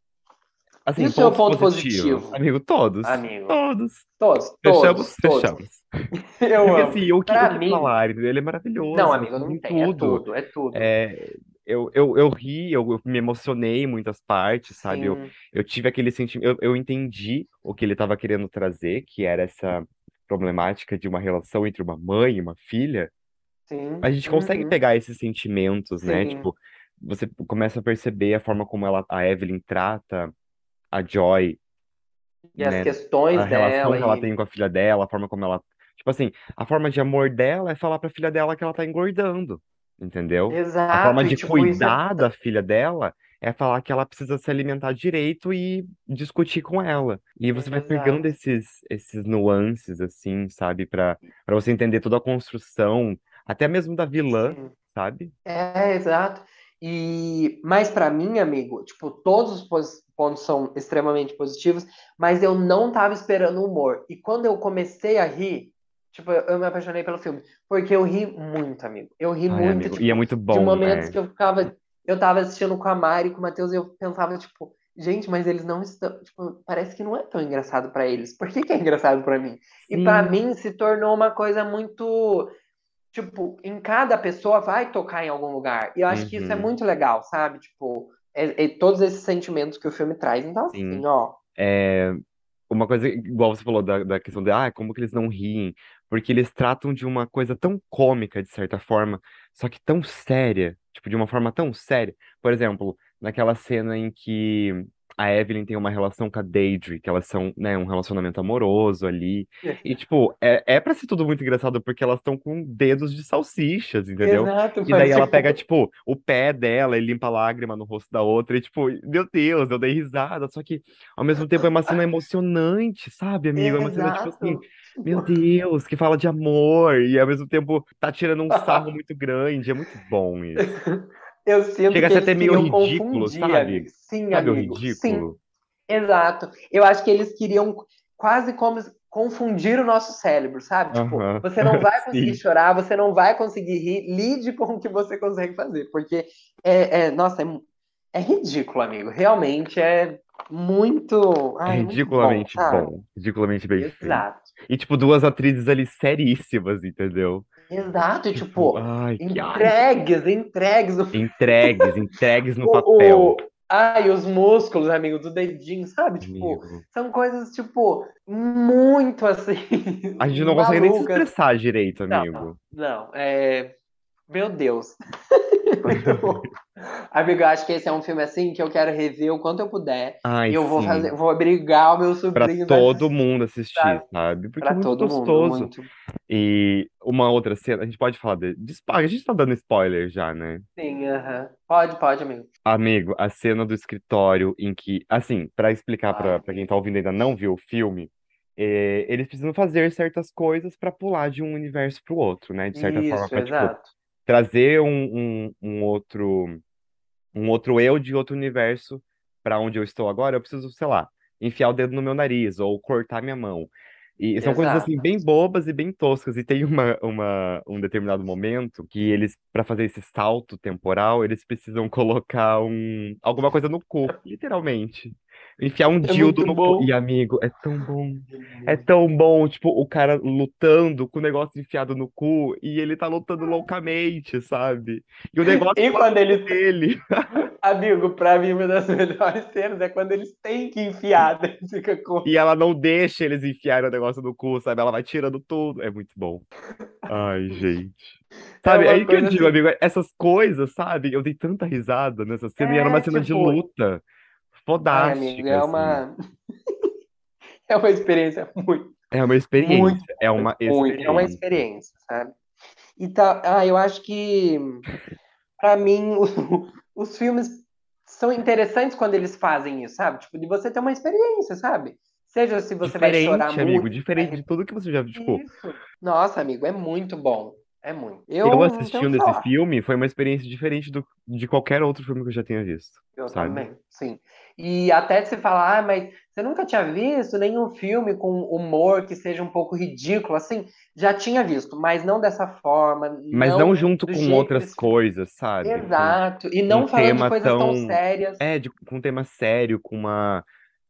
E Assim, o seu pontos ponto positivos. positivo, Amigo, todos. amigo? Todos. Todos, Fechamos? todos, todos. Fechamos. Eu Porque amo. assim, o que, o Pra que mim, falar? Ele é não, maravilhoso, amigo, assim, não em tem. É tudo. tudo, é tudo. É, eu, eu, eu ri, eu, eu me emocionei em muitas partes, sabe? Eu, Sim, eu tive aquele sentimento, eu, eu entendi o que ele estava querendo trazer, que era essa problemática de uma relação entre uma mãe e uma filha. A sim, gente consegue uhum, pegar esses sentimentos, né? sim. Tipo, você começa a perceber a forma como ela, a Evelyn trata a Joy E as né? questões A relação dela que ela tem com a filha dela, a forma como ela. Tipo assim, a forma de amor dela é falar pra filha dela que ela tá engordando, entendeu? A forma exato, de tipo, isso é cuidar da filha dela é falar que ela precisa se alimentar direito e discutir com ela. E você vai pegando exato. esses, esses nuances, assim, sabe? Pra você entender toda a construção, até mesmo da vilã, Sim. sabe? É, exato. E mas pra mim, amigo, tipo, todos os pontos são extremamente positivos, mas eu não tava esperando humor. E quando eu comecei a rir, tipo, eu eu me apaixonei pelo filme, porque eu ri muito, amigo. Eu ri Ai, muito, amigo. E é tipo, muito de bom, momentos né? que eu ficava, eu tava assistindo com a Mari, e com o Matheus, e eu pensava, tipo, gente, mas eles não estão, tipo, parece que não é tão engraçado pra eles. Por que que é engraçado pra mim? E pra Sim. mim se tornou uma coisa muito tipo, em cada pessoa vai tocar em algum lugar. E eu acho que isso é Uhum. muito legal, sabe? Tipo, é, é todos esses sentimentos que o filme traz. Então, Sim. assim, ó. É, uma coisa, igual você falou da, da questão de, ah, como que eles não riem? Porque eles tratam de uma coisa tão cômica, de certa forma, só que tão séria, tipo, de uma forma tão séria. Por exemplo, naquela cena em que a Evelyn tem uma relação com a Deidre, que elas são, né, um relacionamento amoroso ali. E, tipo, é, é pra ser tudo muito engraçado, porque elas estão com dedos de salsichas, entendeu? Exato, E daí ela pega, tipo. o pé dela e limpa a lágrima no rosto da outra, e, tipo, meu Deus, eu dei risada, só que ao mesmo tempo é uma cena emocionante, sabe, amigo? É uma cena, tipo assim, meu Deus, que fala de amor, e ao mesmo tempo tá tirando um sarro muito grande. É muito bom isso. eu sinto Chega a que ser eles até meio ridículo, confundir, sabe? amigo. Sim, Sabe amigo. Sim, ridículo? exato. Eu acho que eles queriam quase como confundir o nosso cérebro, sabe? Tipo, você não vai conseguir sim. chorar, você não vai conseguir rir, lide com o que você consegue fazer, porque é, é nossa, é, é ridículo, amigo. Realmente é muito, ai, é muito bom, ridiculamente bom, ridiculamente bem feito. E, tipo, duas atrizes ali seríssimas, entendeu? Exato, e, Tipo, tipo, ai, que... entregues, entregues. Entregues, entregues no O, papel, o, ai, os músculos, amigo, do dedinho, sabe? Tipo, amigo. são coisas, tipo, muito assim, A gente não consegue nem se expressar direito, Não, amigo. não, é. Meu Deus. Muito bom. Amigo, eu acho que esse é um filme assim que eu quero rever o quanto eu puder. E Ai, eu vou fazer, sim. vou obrigar os meus Pra a todo assistir, mundo assistir, sabe? sabe? Porque é Pra muito todo mundo, gostoso. muito. E uma outra cena, a gente pode falar de, de spoiler, a gente tá dando spoiler já, né? Sim, aham. Pode, pode, amigo. Amigo, a cena do escritório em que, assim, pra explicar pra para quem tá ouvindo e ainda não viu o filme, é, eles precisam fazer certas coisas pra pular de um universo pro outro, né? De certa forma, isso, pra, tipo, exato. Trazer um, um, um outro um outro eu de outro universo pra onde eu estou agora, eu preciso, sei lá, enfiar o dedo no meu nariz ou cortar minha mão. E são coisas assim Exato. bem bobas e bem toscas. E tem uma, uma, um determinado momento que eles, pra fazer esse salto temporal, eles precisam colocar um, alguma coisa no cu, literalmente. Enfiar um É dildo no cu. E, bom. amigo, é tão bom. É É tão bom, tipo, o cara lutando com o negócio enfiado no cu e ele tá lutando loucamente, sabe? E o negócio E no quando cu eles. dele. Amigo, pra mim, uma das melhores cenas é quando eles têm que enfiar, daí fica com. E ela não deixa eles enfiarem o negócio no cu, sabe? Ela vai tirando tudo. É muito bom. Ai, gente. É Sabe, é aí que eu digo, assim. amigo, essas coisas, sabe? Eu dei tanta risada nessa cena e era uma É cena de tipo. Luta Ai, amigo, fodástica, é assim. uma. É uma experiência muito, É uma muito, experiência, é uma muito. É uma experiência. experiência, sabe? E tá. Ah, eu acho que, pra mim, o- os filmes são interessantes quando eles fazem isso, sabe? Tipo, de você ter uma experiência, sabe? Seja se você vai chorar Diferente, amigo, muito, vai diferente de tudo que você já, tipo, Isso. Nossa, amigo, é muito bom. É muito. eu Eu que assistindo esse filme foi uma experiência diferente do, de qualquer outro filme que eu já tenha visto, Eu sabe? também, sim. E até de se falar, ah, mas você nunca tinha visto nenhum filme com humor que seja um pouco ridículo, assim? Já tinha visto, mas não dessa forma, Mas não não junto com que outras fizeram. coisas, sabe? Com Exato. E um não falando de coisas tão tão. sérias. É, de, com um tema sério, com uma,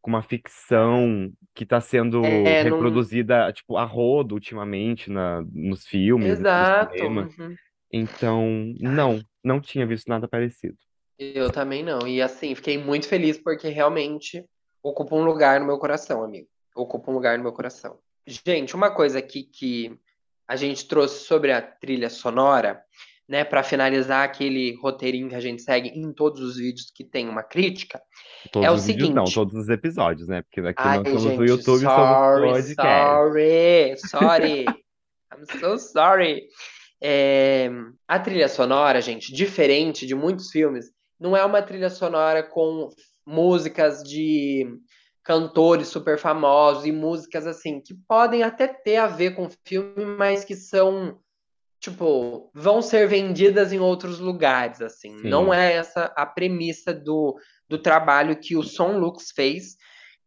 com uma ficção que está sendo É, num... reproduzida, tipo, a rodo ultimamente na, nos filmes, Exato. uhum. Então, não, não tinha visto nada parecido. eu também não. E assim, fiquei muito feliz porque realmente ocupa um lugar no meu coração, amigo. Ocupa um lugar no meu coração. Gente, uma coisa aqui que a gente trouxe sobre a trilha sonora. Né, para finalizar aquele roteirinho que a gente segue em todos os vídeos que tem uma crítica, Todos é o os vídeos não, seguinte. todos os episódios, né? Porque aqui Ai, nós somos do gente, YouTube, somos sorry, podcast. sorry, sorry. I'm so sorry. É, a trilha sonora, gente, diferente de muitos filmes, não é uma trilha sonora com músicas de cantores super famosos e músicas assim, que podem até ter a ver com o filme, mas que são, tipo, vão ser vendidas em outros lugares, assim. Não Sim, é essa a premissa do, do trabalho que o Son Lux fez,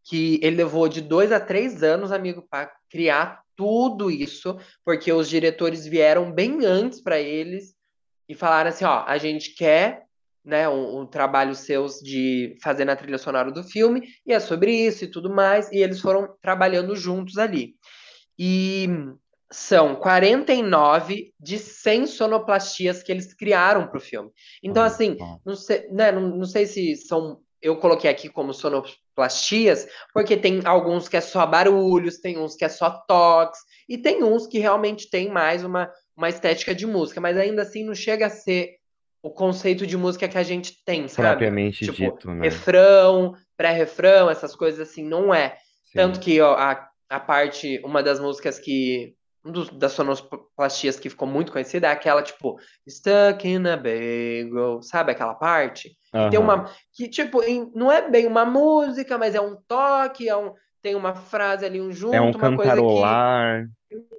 que ele levou de dois a três anos, amigo, para criar tudo isso, porque os diretores vieram bem antes para eles e falaram assim, ó, a gente quer, né, um, um trabalho seus de fazer na trilha sonora do filme, e é sobre isso e tudo mais, e eles foram trabalhando juntos ali. E são 49 de 100 sonoplastias que eles criaram para o filme. Então, assim, não sei, né, não, não sei se são. Eu coloquei aqui como sonoplastias, porque tem alguns que é só barulhos, tem uns que é só toques, e tem uns que realmente tem mais uma, uma estética de música, mas ainda assim não chega a ser o conceito de música que a gente tem, sabe? Propriamente Tipo, dito, né? refrão, pré-refrão, essas coisas assim, não é. Tanto Sim. que ó, a, a parte, uma das músicas que. Um dos, das sonoplastias que ficou muito conhecida é aquela, tipo, Stuck in a Bagel, sabe aquela parte? Que tem uma. Que, tipo, em- não é bem uma música, mas é um toque, é um, tem uma frase ali, um É um junto, uma coisa que cantarolar.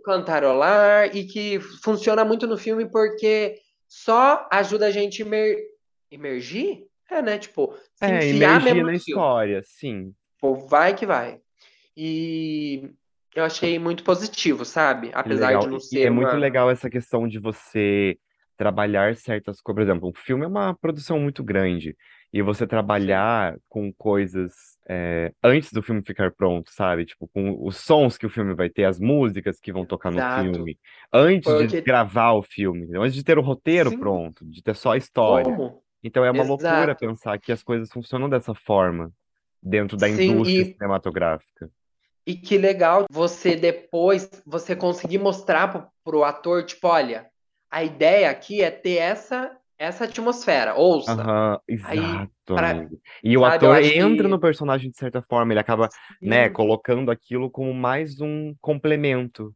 cantarolar e que funciona muito no filme porque só ajuda a gente imer... emergir? É, né? Tipo, se É, enfiar emergir mesmo na filme. história, sim. Pô, vai que vai. E eu achei muito positivo, sabe? Apesar de legal. não E e é ser muito uma. legal essa questão de você trabalhar certas coisas. Por exemplo, um filme é uma produção muito grande. E você trabalhar com coisas é, antes do filme ficar pronto, sabe? Tipo, com os sons que o filme vai ter, as músicas que vão tocar no exato. filme. Antes de Porque, gravar o filme, antes de ter o roteiro sim, pronto, de ter só a história. como? Então é uma loucura Exato. pensar que as coisas funcionam dessa forma dentro da Sim, indústria e, cinematográfica. E que legal você depois você conseguir mostrar pro, pro ator, tipo, olha, a ideia aqui é ter essa essa atmosfera, ouça. Aí, exato, para, amigo. E o sabe, ator entra no que personagem de certa forma, ele acaba, né, sim, colocando aquilo como mais um complemento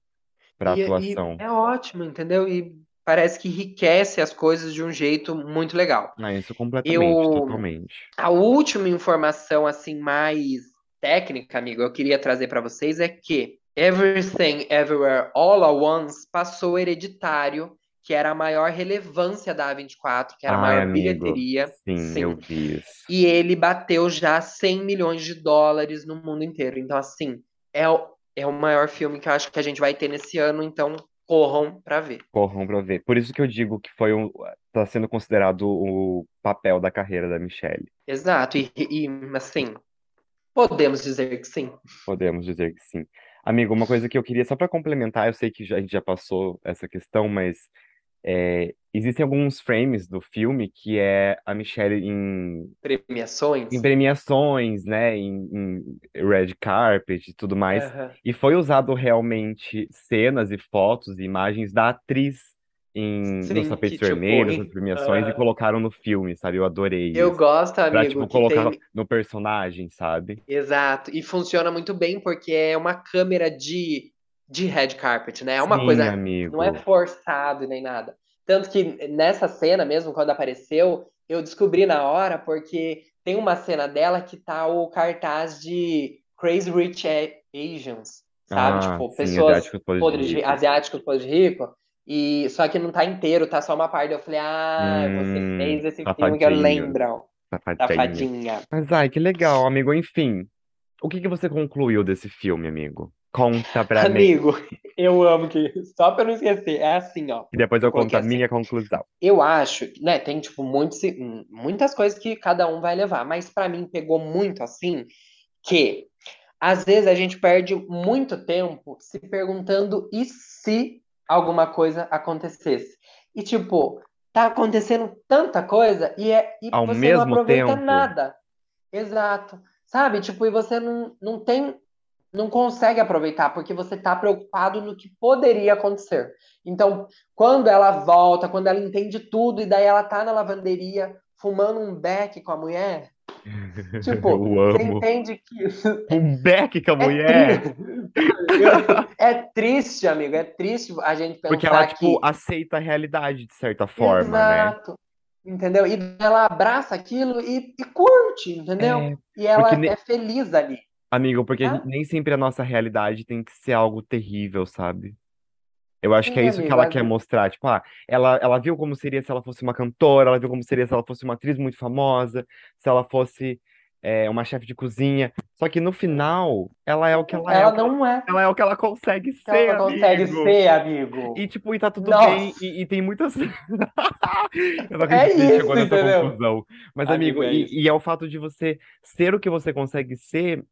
para a atuação. é ótimo, entendeu? E parece que enriquece as coisas de um jeito muito legal. Ah, isso completamente, Eu, totalmente. a última informação assim mais técnica, amigo, eu queria trazer para vocês é que Everything Everywhere All at Once passou hereditário, que era a maior relevância da A24, que era a Ai, maior amigo, bilheteria, sim, eu sim. vi isso. E ele bateu já 100 milhões de dólares no mundo inteiro. Então, assim, é o, é o maior filme que eu acho que a gente vai ter nesse ano, então corram para ver. Corram pra ver. Por isso que eu digo que foi um, tá sendo considerado o papel da carreira da Michelle. Exato, e, e assim, podemos dizer que sim. Podemos dizer que sim. Amigo, uma coisa que eu queria, só para complementar, eu sei que já- a gente já passou essa questão, mas é, existem alguns frames do filme que é a Michelle em, em Premiações. premiações, né, em, em red carpet e tudo mais, e foi usado realmente cenas e fotos e imagens da atriz em, nos Sim, que tapetes tipo, vermelhos, nas em- premiações, e aham. colocaram no filme, sabe? Eu adorei eu isso. gosto, Pra, tipo, amigo, que colocar tem. no personagem, sabe? Exato, e funciona muito bem porque é uma câmera de, de red carpet, né? É uma Sim, coisa, não é amigo. forçado nem nada. Tanto que nessa cena mesmo, quando apareceu, eu descobri na hora porque tem uma cena dela que tá o cartaz de Crazy Rich Asians, sabe? Ah, Tipo, sim, pessoas asiáticos podres de ricos. asiáticos podres de rico, e só que não tá inteiro, tá só uma parte. Eu falei, ah, você Hum, fez esse filme que eu lembro, safadinhos. safadinha. Mas ai, que legal, amigo. Enfim, o que que você concluiu desse filme, amigo? Conta pra mim. Amigo, eu amo que. Só pra eu não esquecer, é assim, ó. E depois Eu eu conto a assim. minha conclusão. Eu acho, né? Tem, tipo, muitos, muitas coisas que cada um vai levar, mas pra mim pegou muito assim que às vezes a gente perde muito tempo se perguntando e se alguma coisa acontecesse. E, tipo, tá acontecendo tanta coisa e, é, e Ao você não aproveita tempo, nada. Exato. Sabe? Tipo, e você não, não tem. não consegue aproveitar porque você tá preocupado no que poderia acontecer. Então, quando ela volta, quando ela entende tudo e daí ela tá na lavanderia fumando um beck com a mulher, tipo, Eu você amo. entende que Um beck com a é mulher. triste. É triste, amigo, é triste a gente pensar Porque ela, tipo, que aceita a realidade de certa forma, né? Exato. Entendeu? E ela abraça aquilo e, e curte, entendeu? É, E ela ne- é feliz ali. amigo, porque Tá? nem sempre a nossa realidade tem que ser algo terrível, sabe? Eu acho que é Sim, isso que amigo. ela quer mostrar. Tipo, ah, ela, ela viu como seria se ela fosse uma cantora, ela viu como seria se ela fosse uma atriz muito famosa, se ela fosse é, uma chefe de cozinha. Só que no final, ela é o que ela é, Ela que ela, não é. ela é o que ela consegue que Ela ser, não consegue amigo. ser, amigo. E, tipo, e tá tudo Nossa. bem, e, e tem muitas. Eu não É acredito que a gente isso, chegou nessa entendeu? conclusão. Mas, Amigo, amigo, é e, e é o fato de você ser o que você consegue ser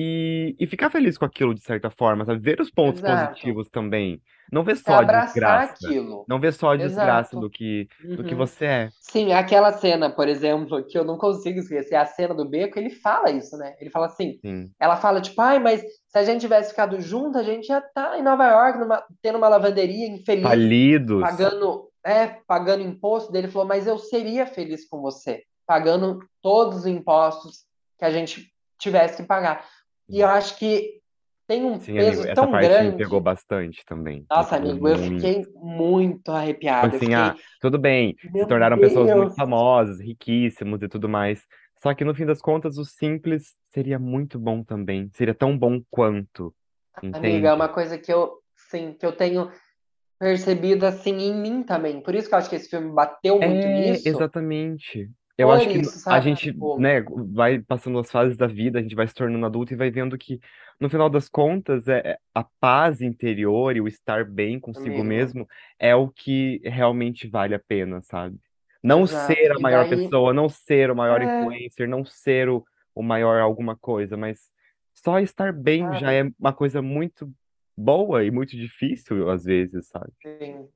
e, e ficar feliz com aquilo, de certa forma, sabe? Ver os pontos Exato. positivos também. Não ver É só a abraçar desgraça. aquilo. Não ver só a desgraça Exato. do que, do que Uhum. você é. Sim, aquela cena, por exemplo, que eu não consigo esquecer, a cena do beco, ele fala isso, né? Ele fala assim, Sim. ela fala, tipo, ai, mas se a gente tivesse ficado junto, a gente já tá em Nova York, numa- tendo uma lavanderia infeliz, Falidos. pagando, é, pagando imposto dele, falou, mas eu seria feliz com você, pagando todos os impostos que a gente tivesse que pagar. E eu acho que tem um Sim, amigo, peso essa tão parte me grande. pegou bastante também. Nossa, pegou amigo, eu muito. fiquei muito Tipo arrepiado. Eu assim, fiquei, ah, tudo bem, se meu tornaram pessoas muito Deus. famosas, riquíssimos e tudo mais. Só que no fim das contas, o simples seria muito bom também. Seria tão bom quanto, Amiga, é entende? uma coisa que eu, sim, que eu tenho percebido assim em mim também. Por isso que eu acho que esse filme bateu muito É, nisso. exatamente. Eu acho que isso, a gente, Tipo, né, vai passando as fases da vida, a gente vai se tornando adulto e vai vendo que, no final das contas, é, é- a paz interior e o estar bem consigo amigo, mesmo é o que realmente vale a pena, sabe? Não ser exato. a E maior daí, pessoa, não ser o maior é, influencer, não ser o, o maior alguma coisa, mas só estar bem já sabe? é uma coisa muito boa e muito difícil às vezes, sabe? Sim.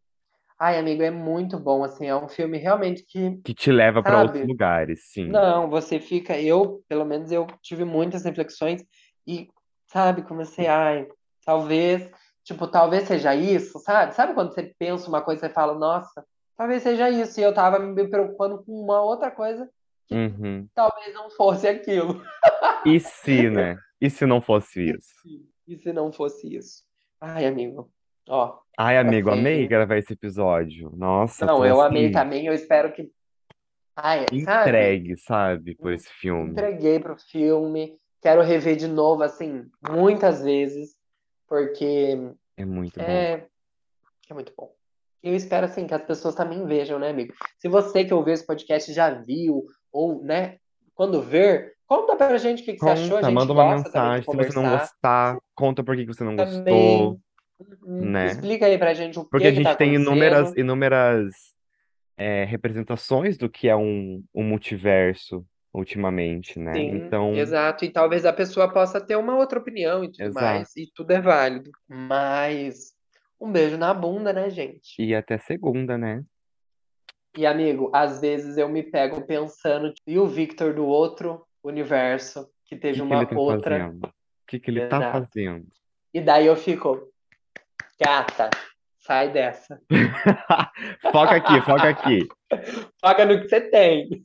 Ai, amigo, é muito bom, assim, é um filme realmente que, Que te leva para outros sabe? lugares, sim. Não, você fica, eu, pelo menos eu tive muitas reflexões e, sabe, comecei, ai, talvez, tipo, talvez seja isso, sabe? Sabe quando você pensa uma coisa e você fala, nossa, talvez seja isso, e eu tava me preocupando com uma outra coisa que Uhum. talvez não fosse aquilo. E se, né? E se não fosse isso? e se não fosse isso? Ai, amigo, ó, Ai, amigo, amei assim, gravar esse episódio. Nossa, não, tô eu amei assim, também, eu espero que, ai, sabe? entregue, sabe, por esse filme. Entreguei pro filme, quero rever de novo, assim, muitas vezes, porque É muito bom. é, é muito bom. Eu espero, assim, que as pessoas também vejam, né, amigo? Se você que ouviu esse podcast já viu, ou, né, quando ver, conta pra gente o que que você achou, a Conta, gente manda uma gosta também de mensagem. Se você não conversar. gostar, conta por que que você não gostou, Também, uhum, né? explica aí pra gente o Porque a que tá gente tem inúmeras, inúmeras é, representações do que é um, um multiverso ultimamente, né? Sim, Então, exato. E talvez a pessoa possa ter uma outra opinião e tudo exato. mais, e tudo é válido. Mas um beijo na bunda, né, gente? E até segunda, né? E amigo, às vezes eu me pego pensando, e o Victor do outro universo, que teve que que ele uma tá outra. O que que ele tá Exato. fazendo? E daí eu fico, gata, sai dessa. Foca aqui, foca aqui. Foca no que você tem.